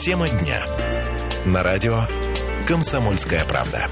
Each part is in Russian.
Тема дня. На радио «Комсомольская правда».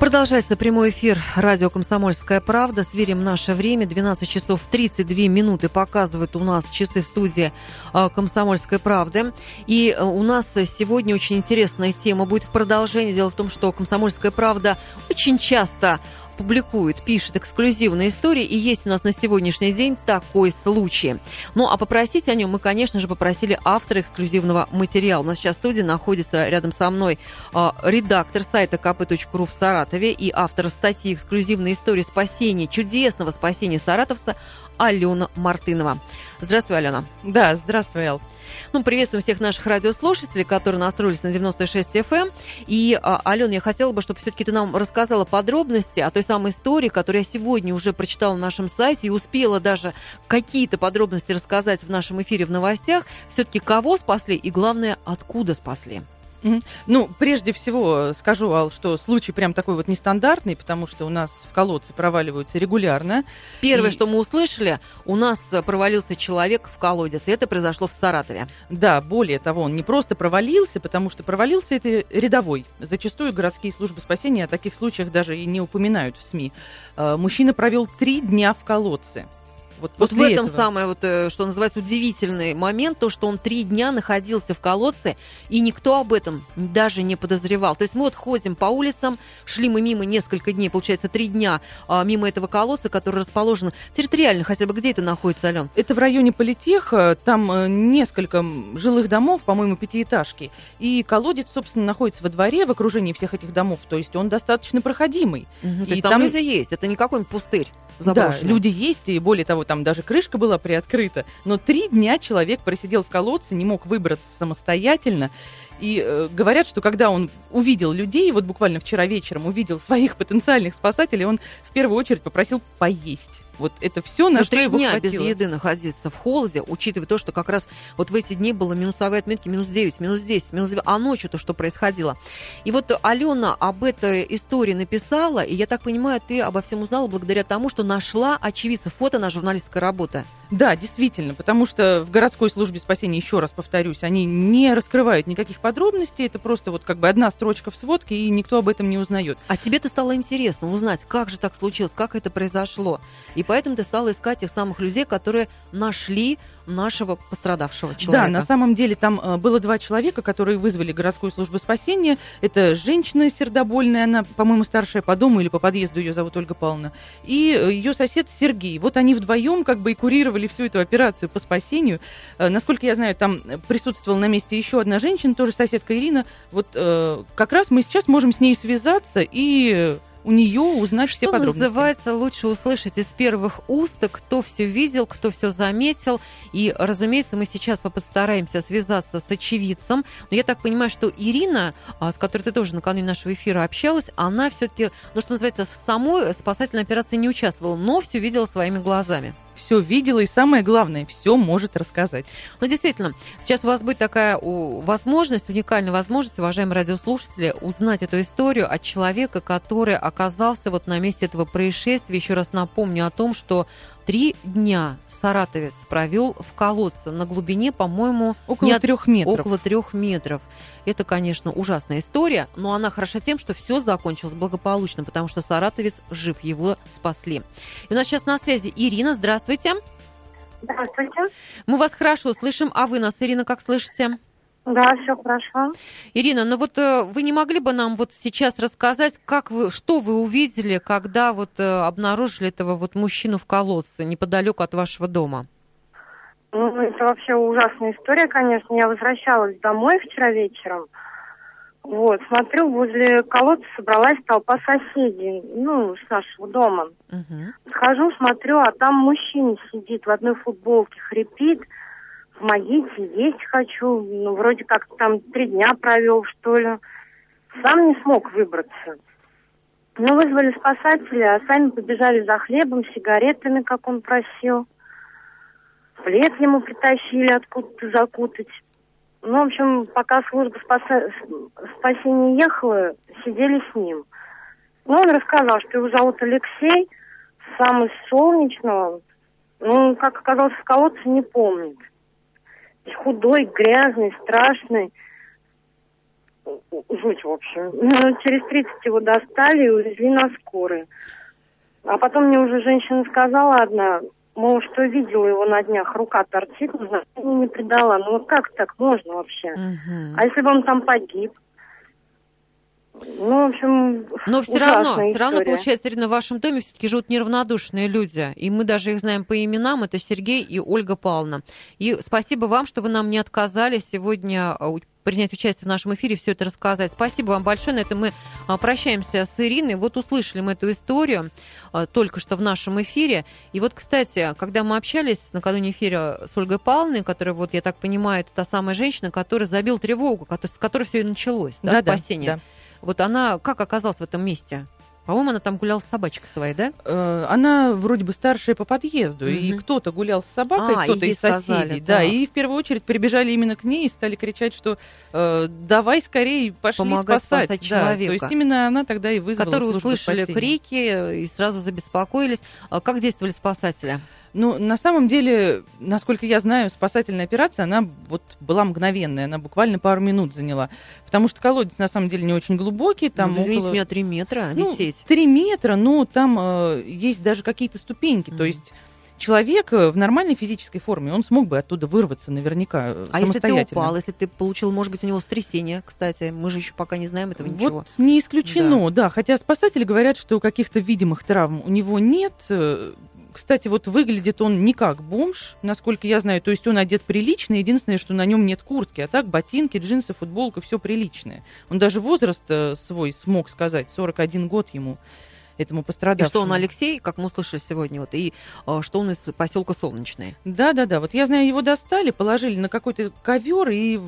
Продолжается прямой эфир радио «Комсомольская правда». Сверим наше время. 12 часов 32 минуты показывают у нас часы в студии а, «Комсомольской правды». И а, у нас сегодня очень интересная тема будет в продолжении. Дело в том, что «Комсомольская правда» очень часто публикует, пишет эксклюзивные истории, и есть у нас на сегодняшний день такой случай. Ну, а попросить о нем мы, конечно же, попросили автора эксклюзивного материала. У нас сейчас в студии находится рядом со мной э, редактор сайта kp.ru в Саратове и автор статьи «Эксклюзивные истории спасения, чудесного спасения саратовца» Алена Мартынова. Здравствуй, Алена. Да, здравствуй, Эл. Ну, приветствуем всех наших радиослушателей, которые настроились на 96 FM. Эм. И, а, Алена, я хотела бы, чтобы все-таки ты нам рассказала подробности о той самой истории, которую я сегодня уже прочитала на нашем сайте и успела даже какие-то подробности рассказать в нашем эфире в новостях. Все-таки кого спасли и, главное, откуда спасли? Ну, прежде всего скажу, Ал, что случай прям такой вот нестандартный, потому что у нас в колодце проваливаются регулярно. Первое, и... что мы услышали, у нас провалился человек в колодец, и это произошло в Саратове. Да, более того, он не просто провалился, потому что провалился это рядовой. Зачастую городские службы спасения о таких случаях даже и не упоминают в СМИ. Э, мужчина провел три дня в колодце. Вот, вот в этом этого. самое, вот, э, что называется, удивительный момент, то, что он три дня находился в колодце, и никто об этом даже не подозревал. То есть мы вот ходим по улицам, шли мы мимо несколько дней, получается, три дня а, мимо этого колодца, который расположен территориально, хотя бы где это находится, Ален? Это в районе Политеха, там э, несколько жилых домов, по-моему, пятиэтажки, и колодец, собственно, находится во дворе, в окружении всех этих домов, то есть он достаточно проходимый. Угу, и то есть там, там люди есть, это не какой-нибудь пустырь заброшенный. Да, люди есть, и более того, там даже крышка была приоткрыта. Но три дня человек просидел в колодце, не мог выбраться самостоятельно. И э, говорят, что когда он увидел людей, вот буквально вчера вечером увидел своих потенциальных спасателей, он в первую очередь попросил поесть. Вот это все, на Но что его дня хватило. без еды находиться в холоде, учитывая то, что как раз вот в эти дни было минусовые отметки минус 9, минус 10, минус 9, а ночью-то что происходило. И вот Алена об этой истории написала, и я так понимаю, ты обо всем узнала благодаря тому, что нашла очевидца. Фото на журналистская работа. Да, действительно, потому что в городской службе спасения, еще раз повторюсь, они не раскрывают никаких подробностей, это просто вот как бы одна строчка в сводке, и никто об этом не узнает. А тебе-то стало интересно узнать, как же так случилось, как это произошло. И поэтому ты стала искать тех самых людей, которые нашли нашего пострадавшего человека. Да, на самом деле там э, было два человека, которые вызвали городскую службу спасения. Это женщина сердобольная, она, по-моему, старшая по дому или по подъезду, ее зовут Ольга Павловна, и э, ее сосед Сергей. Вот они вдвоем как бы и курировали всю эту операцию по спасению. Э, насколько я знаю, там присутствовала на месте еще одна женщина, тоже соседка Ирина. Вот как раз мы сейчас можем с ней связаться и у нее узнать Что все подробности. называется, лучше услышать из первых уст, кто все видел, кто все заметил. И, разумеется, мы сейчас постараемся связаться с очевидцем. Но я так понимаю, что Ирина, а, с которой ты тоже накануне нашего эфира общалась, она все-таки, ну, что называется, в самой спасательной операции не участвовала, но все видела своими глазами все видела и самое главное, все может рассказать. Ну, действительно, сейчас у вас будет такая возможность, уникальная возможность, уважаемые радиослушатели, узнать эту историю от человека, который оказался вот на месте этого происшествия. Еще раз напомню о том, что Три дня саратовец провел в колодце на глубине, по-моему, около трех метров. Около трех метров. Это, конечно, ужасная история, но она хороша тем, что все закончилось благополучно, потому что саратовец жив, его спасли. И у нас сейчас на связи Ирина. Здравствуйте. Здравствуйте. Мы вас хорошо слышим, а вы нас, Ирина, как слышите? Да, все хорошо. Ирина, ну вот э, вы не могли бы нам вот сейчас рассказать, как вы, что вы увидели, когда вот э, обнаружили этого вот мужчину в колодце неподалеку от вашего дома? Ну, это вообще ужасная история, конечно. Я возвращалась домой вчера вечером. Вот, смотрю, возле колодца собралась толпа соседей, ну, с нашего дома. Угу. Схожу, смотрю, а там мужчина сидит в одной футболке, хрипит помогите, есть хочу. Ну, вроде как там три дня провел, что ли. Сам не смог выбраться. Ну, вызвали спасателя, а сами побежали за хлебом, сигаретами, как он просил. Плед ему притащили откуда-то закутать. Ну, в общем, пока служба спаса... спасения ехала, сидели с ним. Ну, он рассказал, что его зовут Алексей, сам из Солнечного. Ну, как оказался в колодце, не помнит. Худой, грязный, страшный. Жуть, в общем. Ну, через 30 его достали и увезли на скорой. А потом мне уже женщина сказала одна, мол, что видела его на днях, рука торчит, но значения не придала. Ну вот как так можно вообще? Мгм. А если бы он там погиб? Ну, в общем, Но все равно, ужасная все равно, история. получается, Ирина, в вашем доме все-таки живут неравнодушные люди. И мы даже их знаем по именам. Это Сергей и Ольга Павловна. И спасибо вам, что вы нам не отказали сегодня а, принять участие в нашем эфире, все это рассказать. Спасибо вам большое. На этом мы а, прощаемся с Ириной. Вот услышали мы эту историю а, только что в нашем эфире. И вот, кстати, когда мы общались накануне эфира с Ольгой Павловной, которая, вот, я так понимаю, это та самая женщина, которая забил тревогу, с которой все и началось, да, Да-да, спасение. да. Вот она как оказалась в этом месте? По-моему, она там гуляла с собачкой своей, да? Э, Она вроде бы старшая по подъезду, и Мгм. кто-то гулял с собакой, А, кто-то и из соседей, сказали, да, так. и в первую очередь прибежали именно к ней и стали кричать, что э, давай скорее пошли Помогать спасать, спасать Да, человека. То есть именно она тогда и вызвала которые услышали спасения. крики и сразу забеспокоились. А Как действовали спасатели? Ну, на самом деле, насколько я знаю, спасательная операция, она вот была мгновенная, она буквально пару минут заняла. Потому что колодец на самом деле не очень глубокий, там ну, извините около- меня, три метра Ну, лететь. Три метра, но там э, есть даже какие-то ступеньки. Мгм. То есть человек э, в нормальной физической форме, он смог бы оттуда вырваться наверняка э, А если ты самостоятельно. упал, если ты получил, может быть, у него сотрясение, кстати, мы же еще пока не знаем этого ничего. Вот не исключено, да. Хотя спасатели говорят, что каких-то видимых травм у него нет. Кстати, вот выглядит он не как бомж, насколько я знаю. То есть он одет прилично. Единственное, что на нем нет куртки. А так ботинки, джинсы, футболка, все приличное. Он даже возраст э, свой смог сказать. 41 год ему, этому И пострадавшему. что он Алексей, как мы услышали сегодня, вот, и э, что он из поселка Солнечный. Да, да, да. Вот я знаю, его достали, положили на какой-то ковер и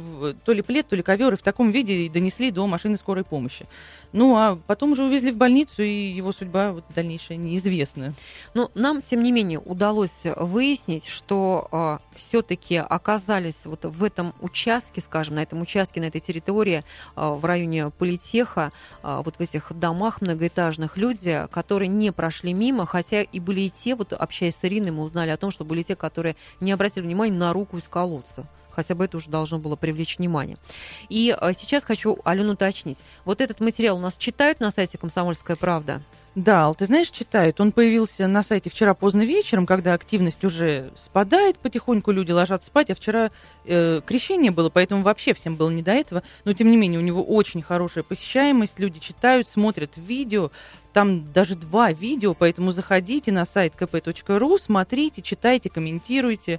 то ли плед, то ли ковер, и в таком виде и донесли до машины скорой помощи. Ну, а потом уже увезли в больницу, и его судьба вот, дальнейшая неизвестна. Но нам, тем не менее, удалось выяснить, что все-таки оказались вот в этом участке, скажем, на этом участке, на этой территории а, в районе Политеха, а, вот в этих домах многоэтажных люди, которые не прошли мимо, хотя и были и те, вот общаясь с Ириной, мы узнали о том, что были те, которые не обратили внимания на руку из колодца. Хотя бы это уже должно было привлечь внимание. И а, сейчас хочу Алену уточнить. Вот этот материал у нас читают на сайте «Комсомольская правда»? Да, ты знаешь, читают. Он появился на сайте вчера поздно вечером, когда активность уже спадает потихоньку, люди ложатся спать, а вчера э, крещение было, поэтому вообще всем было не до этого. Но, тем не менее, у него очень хорошая посещаемость, люди читают, смотрят видео, там даже два видео, поэтому заходите на сайт kp.ru, смотрите, читайте, комментируйте.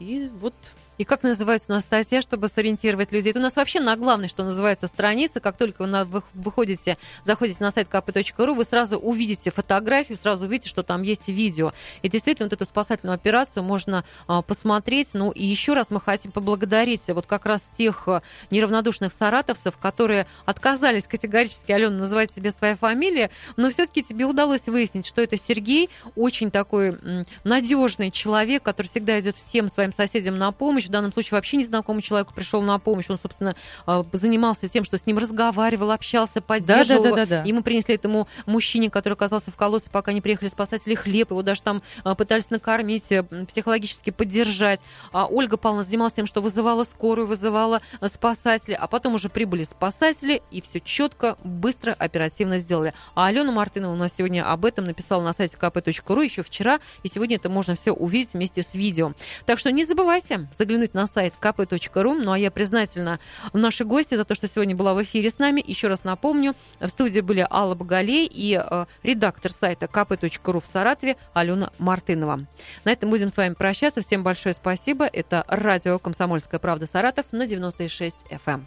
И вот И как называется у нас статья, чтобы сориентировать людей? Это у нас вообще на главной, что называется, страница. Как только вы выходите, заходите на сайт kp.ru, вы сразу увидите фотографию, сразу увидите, что там есть видео. И действительно, вот эту спасательную операцию можно а, посмотреть. Ну и еще раз мы хотим поблагодарить вот как раз тех а, неравнодушных саратовцев, которые отказались категорически, Алена, называть себе своя фамилия, но все-таки тебе удалось выяснить, что это Сергей, очень такой надежный человек, который всегда идет всем своим соседям на помощь. В данном случае вообще незнакомый человек пришел на помощь. Он, собственно, а, занимался тем, что с ним разговаривал, общался, поддерживал его. Да-да-да-да-да. Ему принесли этому мужчине, который оказался в колодце, пока не приехали спасатели, хлеб. Его даже там а, пытались накормить, э, психологически поддержать. А Ольга Павловна занималась тем, что вызывала скорую, вызывала э, спасателей. А потом уже прибыли спасатели, и все четко, быстро, оперативно сделали. А Алена Мартынова у нас сегодня об этом написала на сайте kp.ru еще вчера, и сегодня это можно все увидеть вместе с видео. Так что не забывайте заглянуть на сайт kp.ru. Ну а я признательна нашей гости за то, что сегодня была в эфире с нами. Еще раз напомню, в студии были Алла Боголей и э, редактор сайта kp.ru в Саратове Алена Мартынова. На этом будем с вами прощаться. Всем большое спасибо. Это радио «Комсомольская правда» Саратов на 96 FM.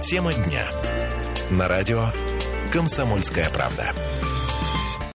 Тема дня. На радио «Комсомольская правда».